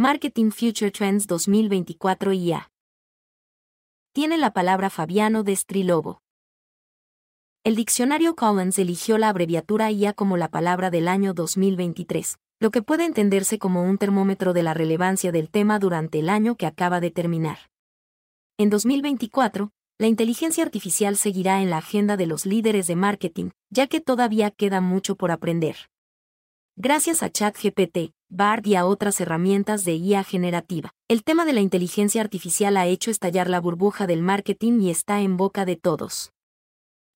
Marketing Future Trends 2024 IA. Tiene la palabra Fabiano de Strilobo. El diccionario Collins eligió la abreviatura IA como la palabra del año 2023, lo que puede entenderse como un termómetro de la relevancia del tema durante el año que acaba de terminar. En 2024, la inteligencia artificial seguirá en la agenda de los líderes de marketing, ya que todavía queda mucho por aprender. Gracias a ChatGPT, BARD y a otras herramientas de IA generativa, el tema de la inteligencia artificial ha hecho estallar la burbuja del marketing y está en boca de todos.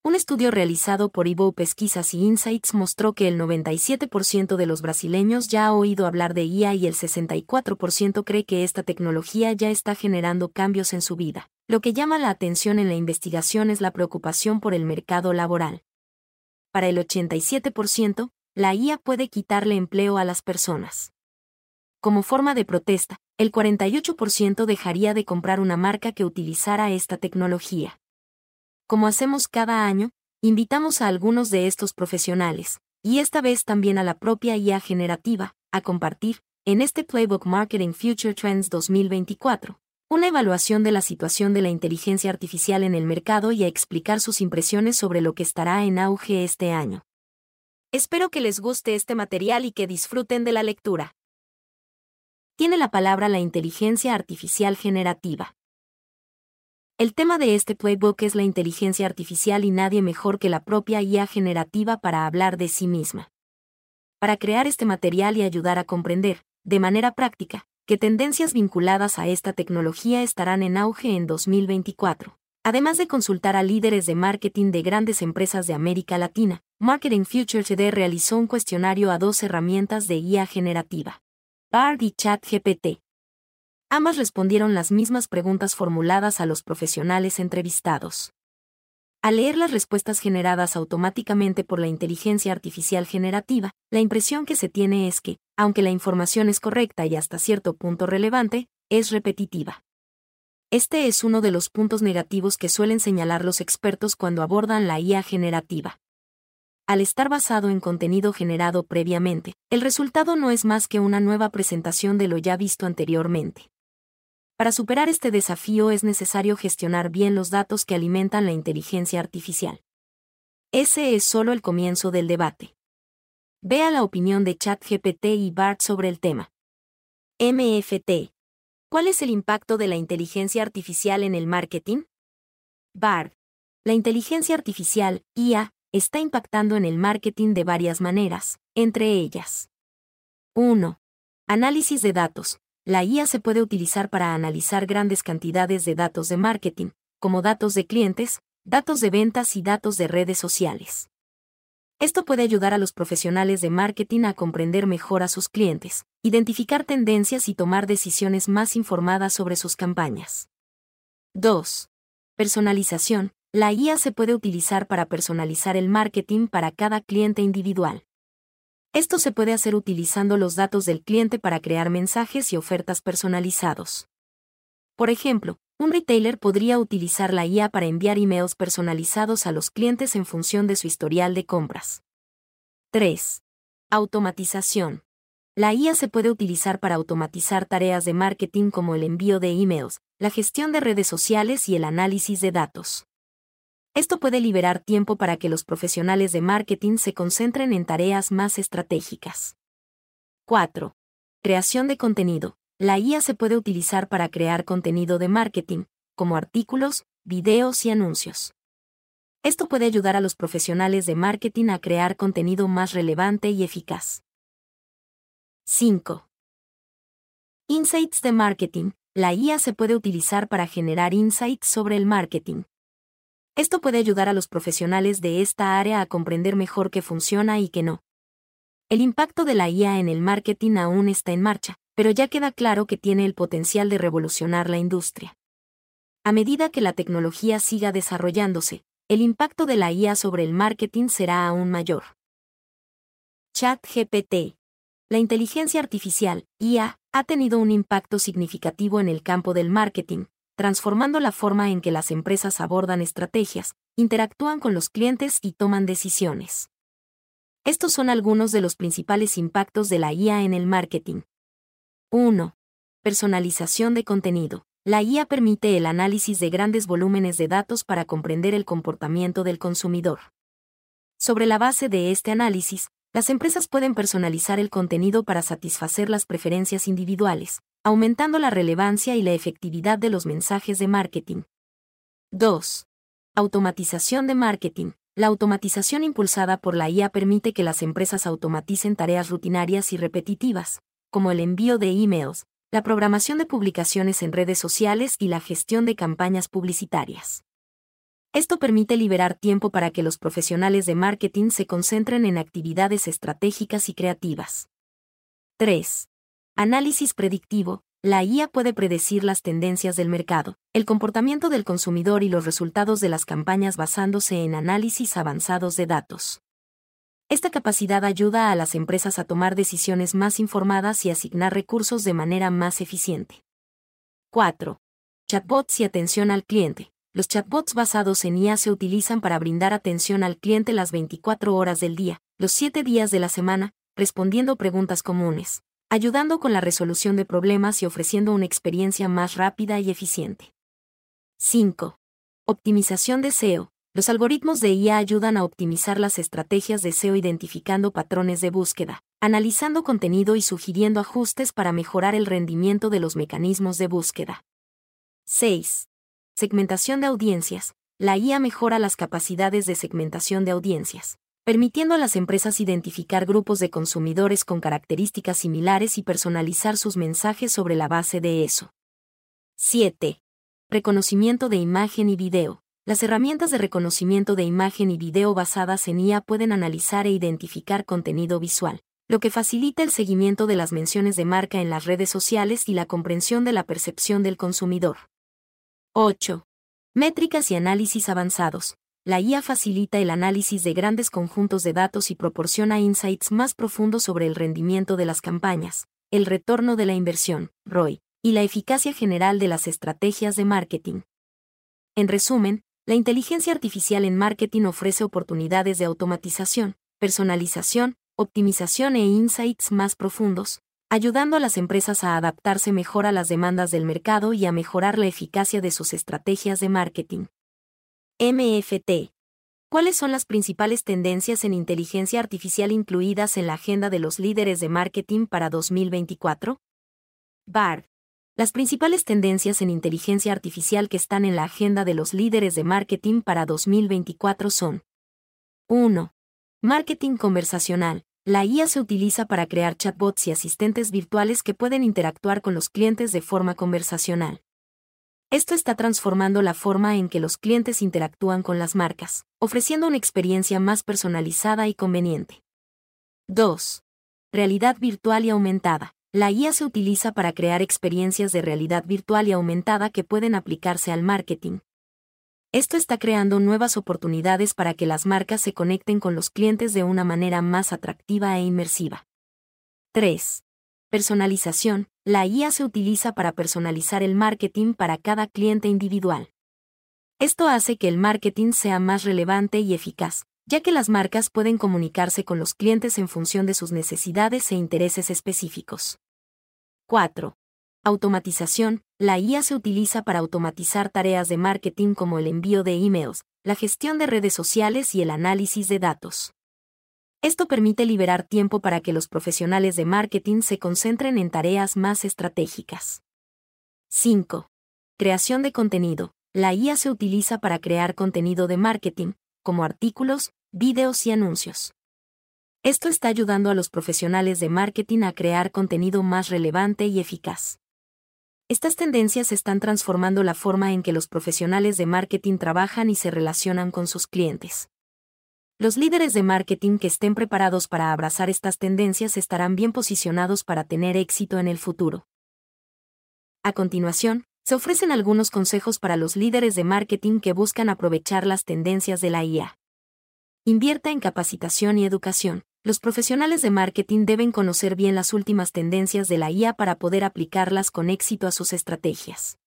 Un estudio realizado por Ivo Pesquisas y Insights mostró que el 97% de los brasileños ya ha oído hablar de IA y el 64% cree que esta tecnología ya está generando cambios en su vida. Lo que llama la atención en la investigación es la preocupación por el mercado laboral. Para el 87%, la IA puede quitarle empleo a las personas. Como forma de protesta, el 48% dejaría de comprar una marca que utilizara esta tecnología. Como hacemos cada año, invitamos a algunos de estos profesionales, y esta vez también a la propia IA generativa, a compartir, en este Playbook Marketing Future Trends 2024, una evaluación de la situación de la inteligencia artificial en el mercado y a explicar sus impresiones sobre lo que estará en auge este año. Espero que les guste este material y que disfruten de la lectura. Tiene la palabra la inteligencia artificial generativa. El tema de este playbook es la inteligencia artificial y nadie mejor que la propia IA generativa para hablar de sí misma. Para crear este material y ayudar a comprender, de manera práctica, qué tendencias vinculadas a esta tecnología estarán en auge en 2024. Además de consultar a líderes de marketing de grandes empresas de América Latina, Marketing Future CD realizó un cuestionario a dos herramientas de IA generativa, BARD y ChatGPT, Ambas respondieron las mismas preguntas formuladas a los profesionales entrevistados. Al leer las respuestas generadas automáticamente por la inteligencia artificial generativa, la impresión que se tiene es que, aunque la información es correcta y hasta cierto punto relevante, es repetitiva. Este es uno de los puntos negativos que suelen señalar los expertos cuando abordan la IA generativa. Al estar basado en contenido generado previamente, el resultado no es más que una nueva presentación de lo ya visto anteriormente. Para superar este desafío es necesario gestionar bien los datos que alimentan la inteligencia artificial. Ese es solo el comienzo del debate. Vea la opinión de ChatGPT y BART sobre el tema. MFT. ¿Cuál es el impacto de la inteligencia artificial en el marketing? BART. La inteligencia artificial, IA, está impactando en el marketing de varias maneras, entre ellas. 1. Análisis de datos. La IA se puede utilizar para analizar grandes cantidades de datos de marketing, como datos de clientes, datos de ventas y datos de redes sociales. Esto puede ayudar a los profesionales de marketing a comprender mejor a sus clientes, identificar tendencias y tomar decisiones más informadas sobre sus campañas. 2. Personalización. La IA se puede utilizar para personalizar el marketing para cada cliente individual. Esto se puede hacer utilizando los datos del cliente para crear mensajes y ofertas personalizados. Por ejemplo, un retailer podría utilizar la IA para enviar emails personalizados a los clientes en función de su historial de compras. 3. Automatización. La IA se puede utilizar para automatizar tareas de marketing como el envío de emails, la gestión de redes sociales y el análisis de datos. Esto puede liberar tiempo para que los profesionales de marketing se concentren en tareas más estratégicas. 4. Creación de contenido. La IA se puede utilizar para crear contenido de marketing, como artículos, videos y anuncios. Esto puede ayudar a los profesionales de marketing a crear contenido más relevante y eficaz. 5. Insights de marketing. La IA se puede utilizar para generar insights sobre el marketing, esto puede ayudar a los profesionales de esta área a comprender mejor qué funciona y qué no. El impacto de la IA en el marketing aún está en marcha, pero ya queda claro que tiene el potencial de revolucionar la industria. A medida que la tecnología siga desarrollándose, el impacto de la IA sobre el marketing será aún mayor. ChatGPT. La inteligencia artificial, IA, ha tenido un impacto significativo en el campo del marketing, transformando la forma en que las empresas abordan estrategias, interactúan con los clientes y toman decisiones. Estos son algunos de los principales impactos de la IA en el marketing. 1. Personalización de contenido. La IA permite el análisis de grandes volúmenes de datos para comprender el comportamiento del consumidor. Sobre la base de este análisis, las empresas pueden personalizar el contenido para satisfacer las preferencias individuales, aumentando la relevancia y la efectividad de los mensajes de marketing. 2. Automatización de marketing. La automatización impulsada por la IA permite que las empresas automaticen tareas rutinarias y repetitivas, como el envío de emails, la programación de publicaciones en redes sociales y la gestión de campañas publicitarias. Esto permite liberar tiempo para que los profesionales de marketing se concentren en actividades estratégicas y creativas. 3. Análisis predictivo. La IA puede predecir las tendencias del mercado, el comportamiento del consumidor y los resultados de las campañas basándose en análisis avanzados de datos. Esta capacidad ayuda a las empresas a tomar decisiones más informadas y asignar recursos de manera más eficiente. 4. Chatbots y atención al cliente. Los chatbots basados en IA se utilizan para brindar atención al cliente las 24 horas del día, los 7 días de la semana, respondiendo preguntas comunes, ayudando con la resolución de problemas y ofreciendo una experiencia más rápida y eficiente. 5. Optimización de SEO. Los algoritmos de IA ayudan a optimizar las estrategias de SEO identificando patrones de búsqueda, analizando contenido y sugiriendo ajustes para mejorar el rendimiento de los mecanismos de búsqueda. 6. Segmentación de audiencias. La IA mejora las capacidades de segmentación de audiencias, permitiendo a las empresas identificar grupos de consumidores con características similares y personalizar sus mensajes sobre la base de eso. 7. Reconocimiento de imagen y video. Las herramientas de reconocimiento de imagen y video basadas en IA pueden analizar e identificar contenido visual, lo que facilita el seguimiento de las menciones de marca en las redes sociales y la comprensión de la percepción del consumidor. 8. Métricas y análisis avanzados. La IA facilita el análisis de grandes conjuntos de datos y proporciona insights más profundos sobre el rendimiento de las campañas, el retorno de la inversión, ROI, y la eficacia general de las estrategias de marketing. En resumen, la inteligencia artificial en marketing ofrece oportunidades de automatización, personalización, optimización e insights más profundos, ayudando a las empresas a adaptarse mejor a las demandas del mercado y a mejorar la eficacia de sus estrategias de marketing. MFT. ¿Cuáles son las principales tendencias en inteligencia artificial incluidas en la agenda de los líderes de marketing para 2024? BARD. Las principales tendencias en inteligencia artificial que están en la agenda de los líderes de marketing para 2024 son 1. Marketing conversacional. La IA se utiliza para crear chatbots y asistentes virtuales que pueden interactuar con los clientes de forma conversacional. Esto está transformando la forma en que los clientes interactúan con las marcas, ofreciendo una experiencia más personalizada y conveniente. 2. Realidad virtual y aumentada. La IA se utiliza para crear experiencias de realidad virtual y aumentada que pueden aplicarse al marketing, esto está creando nuevas oportunidades para que las marcas se conecten con los clientes de una manera más atractiva e inmersiva. 3. Personalización. La IA se utiliza para personalizar el marketing para cada cliente individual. Esto hace que el marketing sea más relevante y eficaz, ya que las marcas pueden comunicarse con los clientes en función de sus necesidades e intereses específicos. 4. Automatización. La IA se utiliza para automatizar tareas de marketing como el envío de emails, la gestión de redes sociales y el análisis de datos. Esto permite liberar tiempo para que los profesionales de marketing se concentren en tareas más estratégicas. 5. Creación de contenido. La IA se utiliza para crear contenido de marketing, como artículos, vídeos y anuncios. Esto está ayudando a los profesionales de marketing a crear contenido más relevante y eficaz. Estas tendencias están transformando la forma en que los profesionales de marketing trabajan y se relacionan con sus clientes. Los líderes de marketing que estén preparados para abrazar estas tendencias estarán bien posicionados para tener éxito en el futuro. A continuación, se ofrecen algunos consejos para los líderes de marketing que buscan aprovechar las tendencias de la IA. Invierta en capacitación y educación los profesionales de marketing deben conocer bien las últimas tendencias de la IA para poder aplicarlas con éxito a sus estrategias.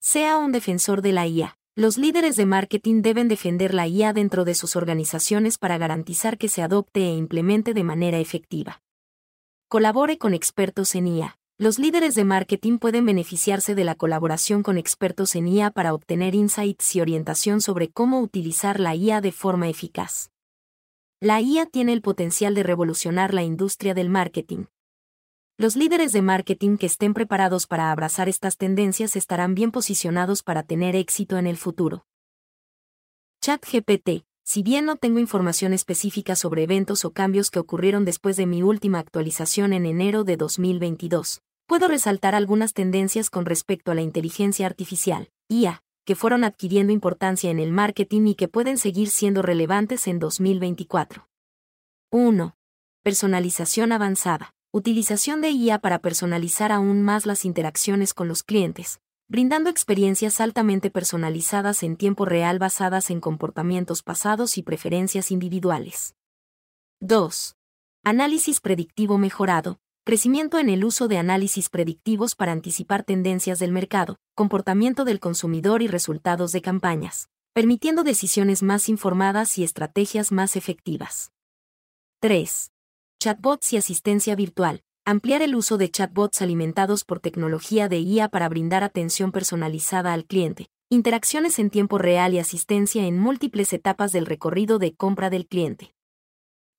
Sea un defensor de la IA. Los líderes de marketing deben defender la IA dentro de sus organizaciones para garantizar que se adopte e implemente de manera efectiva. Colabore con expertos en IA. Los líderes de marketing pueden beneficiarse de la colaboración con expertos en IA para obtener insights y orientación sobre cómo utilizar la IA de forma eficaz. La IA tiene el potencial de revolucionar la industria del marketing. Los líderes de marketing que estén preparados para abrazar estas tendencias estarán bien posicionados para tener éxito en el futuro. ChatGPT. Si bien no tengo información específica sobre eventos o cambios que ocurrieron después de mi última actualización en enero de 2022, puedo resaltar algunas tendencias con respecto a la inteligencia artificial, IA, que fueron adquiriendo importancia en el marketing y que pueden seguir siendo relevantes en 2024. 1. Personalización avanzada. Utilización de IA para personalizar aún más las interacciones con los clientes, brindando experiencias altamente personalizadas en tiempo real basadas en comportamientos pasados y preferencias individuales. 2. Análisis predictivo mejorado crecimiento en el uso de análisis predictivos para anticipar tendencias del mercado, comportamiento del consumidor y resultados de campañas, permitiendo decisiones más informadas y estrategias más efectivas. 3. Chatbots y asistencia virtual. Ampliar el uso de chatbots alimentados por tecnología de IA para brindar atención personalizada al cliente, interacciones en tiempo real y asistencia en múltiples etapas del recorrido de compra del cliente.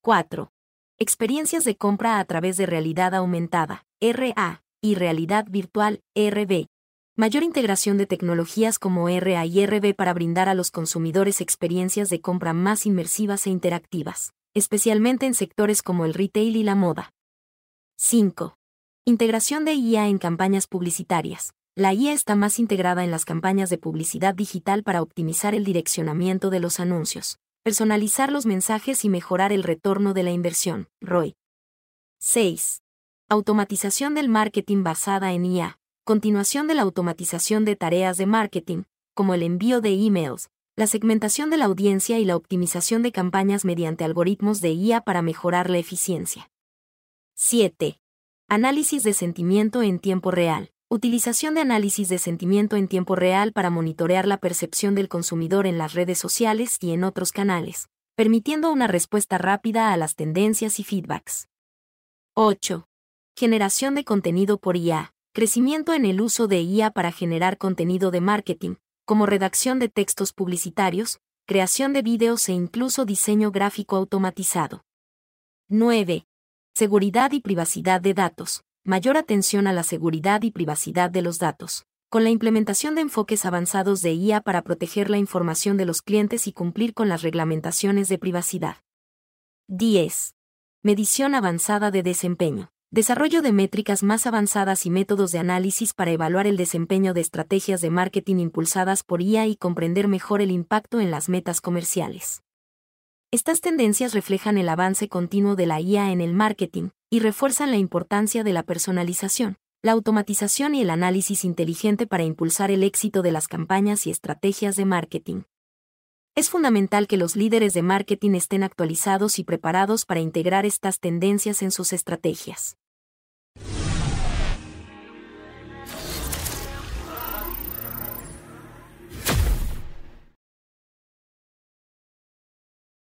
4. Experiencias de compra a través de realidad aumentada, RA, y realidad virtual, RB. Mayor integración de tecnologías como RA y RB para brindar a los consumidores experiencias de compra más inmersivas e interactivas, especialmente en sectores como el retail y la moda. 5. Integración de IA en campañas publicitarias. La IA está más integrada en las campañas de publicidad digital para optimizar el direccionamiento de los anuncios, personalizar los mensajes y mejorar el retorno de la inversión, ROI. 6. Automatización del marketing basada en IA. Continuación de la automatización de tareas de marketing, como el envío de emails, la segmentación de la audiencia y la optimización de campañas mediante algoritmos de IA para mejorar la eficiencia. 7. Análisis de sentimiento en tiempo real. Utilización de análisis de sentimiento en tiempo real para monitorear la percepción del consumidor en las redes sociales y en otros canales, permitiendo una respuesta rápida a las tendencias y feedbacks. 8. Generación de contenido por IA. Crecimiento en el uso de IA para generar contenido de marketing, como redacción de textos publicitarios, creación de vídeos e incluso diseño gráfico automatizado. 9. Seguridad y privacidad de datos mayor atención a la seguridad y privacidad de los datos, con la implementación de enfoques avanzados de IA para proteger la información de los clientes y cumplir con las reglamentaciones de privacidad. 10. Medición avanzada de desempeño. Desarrollo de métricas más avanzadas y métodos de análisis para evaluar el desempeño de estrategias de marketing impulsadas por IA y comprender mejor el impacto en las metas comerciales. Estas tendencias reflejan el avance continuo de la IA en el marketing y refuerzan la importancia de la personalización, la automatización y el análisis inteligente para impulsar el éxito de las campañas y estrategias de marketing. Es fundamental que los líderes de marketing estén actualizados y preparados para integrar estas tendencias en sus estrategias.